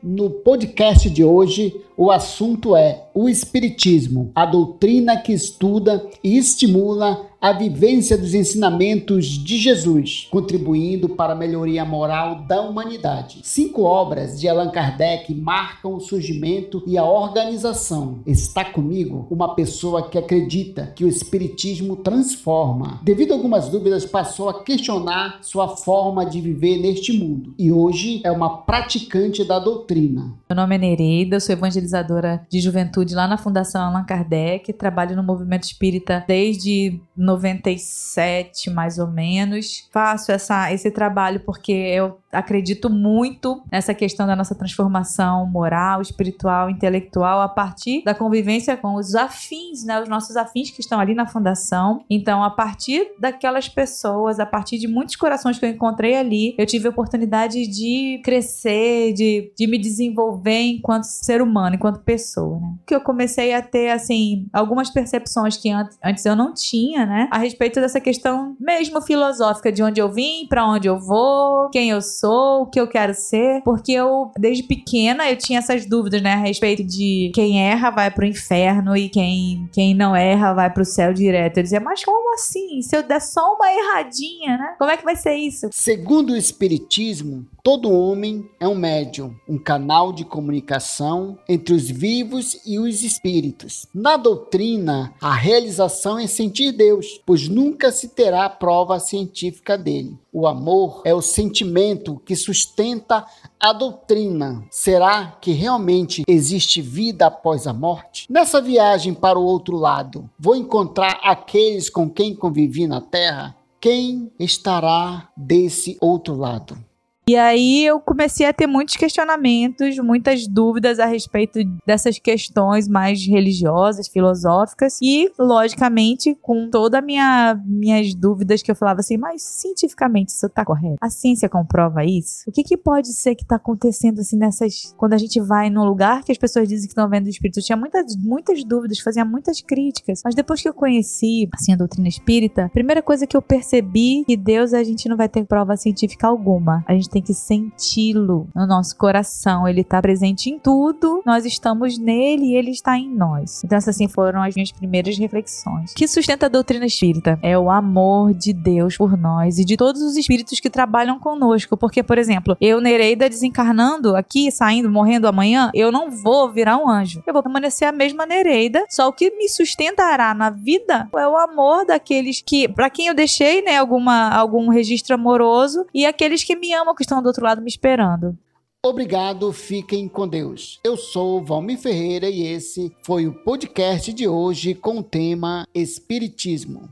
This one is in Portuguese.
No podcast de hoje, o assunto é o Espiritismo, a doutrina que estuda e estimula a vivência dos ensinamentos de Jesus, contribuindo para a melhoria moral da humanidade. Cinco obras de Allan Kardec marcam o surgimento e a organização. Está comigo uma pessoa que acredita que o Espiritismo transforma. Devido a algumas dúvidas, passou a questionar sua forma de viver neste mundo e hoje é uma praticante da doutrina. Meu nome é Nereida, sou evangelizadora de juventude lá na Fundação Allan Kardec, trabalho no movimento espírita desde 97, mais ou menos. Faço essa, esse trabalho porque eu acredito muito nessa questão da nossa transformação moral, espiritual, intelectual a partir da convivência com os afins, né, os nossos afins que estão ali na fundação. Então, a partir daquelas pessoas, a partir de muitos corações que eu encontrei ali, eu tive a oportunidade de crescer, de, de me desenvolver enquanto ser humano, enquanto pessoa, né? Que eu comecei a ter assim algumas percepções que antes eu não tinha, né, a respeito dessa questão mesmo filosófica de onde eu vim, para onde eu vou, quem eu sou, o que eu quero ser, porque eu, desde pequena, eu tinha essas dúvidas, né, a respeito de quem erra vai pro inferno e quem, quem não erra vai pro céu direto. Eu dizia, mas como assim? Se eu der só uma erradinha, né? Como é que vai ser isso? Segundo o Espiritismo, todo homem é um médium, um canal de comunicação entre os vivos e os espíritos. Na doutrina, a realização é sentir Deus, pois nunca se terá prova científica dele. O amor é o sentimento que sustenta a doutrina. Será que realmente existe vida após a morte? Nessa viagem para o outro lado, vou encontrar aqueles com quem convivi na Terra? Quem estará desse outro lado? E aí eu comecei a ter muitos questionamentos, muitas dúvidas a respeito dessas questões mais religiosas, filosóficas e, logicamente, com toda minha minhas dúvidas que eu falava assim, mas cientificamente isso tá correto? A ciência comprova isso? O que que pode ser que tá acontecendo assim nessas quando a gente vai num lugar que as pessoas dizem que estão vendo o espírito? Eu tinha muitas muitas dúvidas, fazia muitas críticas, mas depois que eu conheci assim a doutrina espírita, a primeira coisa que eu percebi que Deus a gente não vai ter prova científica alguma. A gente tem tem que senti-lo no nosso coração. Ele está presente em tudo, nós estamos nele e ele está em nós. Então, essas assim foram as minhas primeiras reflexões. O que sustenta a doutrina espírita é o amor de Deus por nós e de todos os espíritos que trabalham conosco. Porque, por exemplo, eu, Nereida, desencarnando aqui, saindo, morrendo amanhã, eu não vou virar um anjo. Eu vou permanecer a mesma Nereida, só o que me sustentará na vida é o amor daqueles que, para quem eu deixei, né, alguma, algum registro amoroso e aqueles que me amam, que estão do outro lado me esperando. Obrigado, fiquem com Deus. Eu sou Valmir Ferreira e esse foi o podcast de hoje com o tema Espiritismo.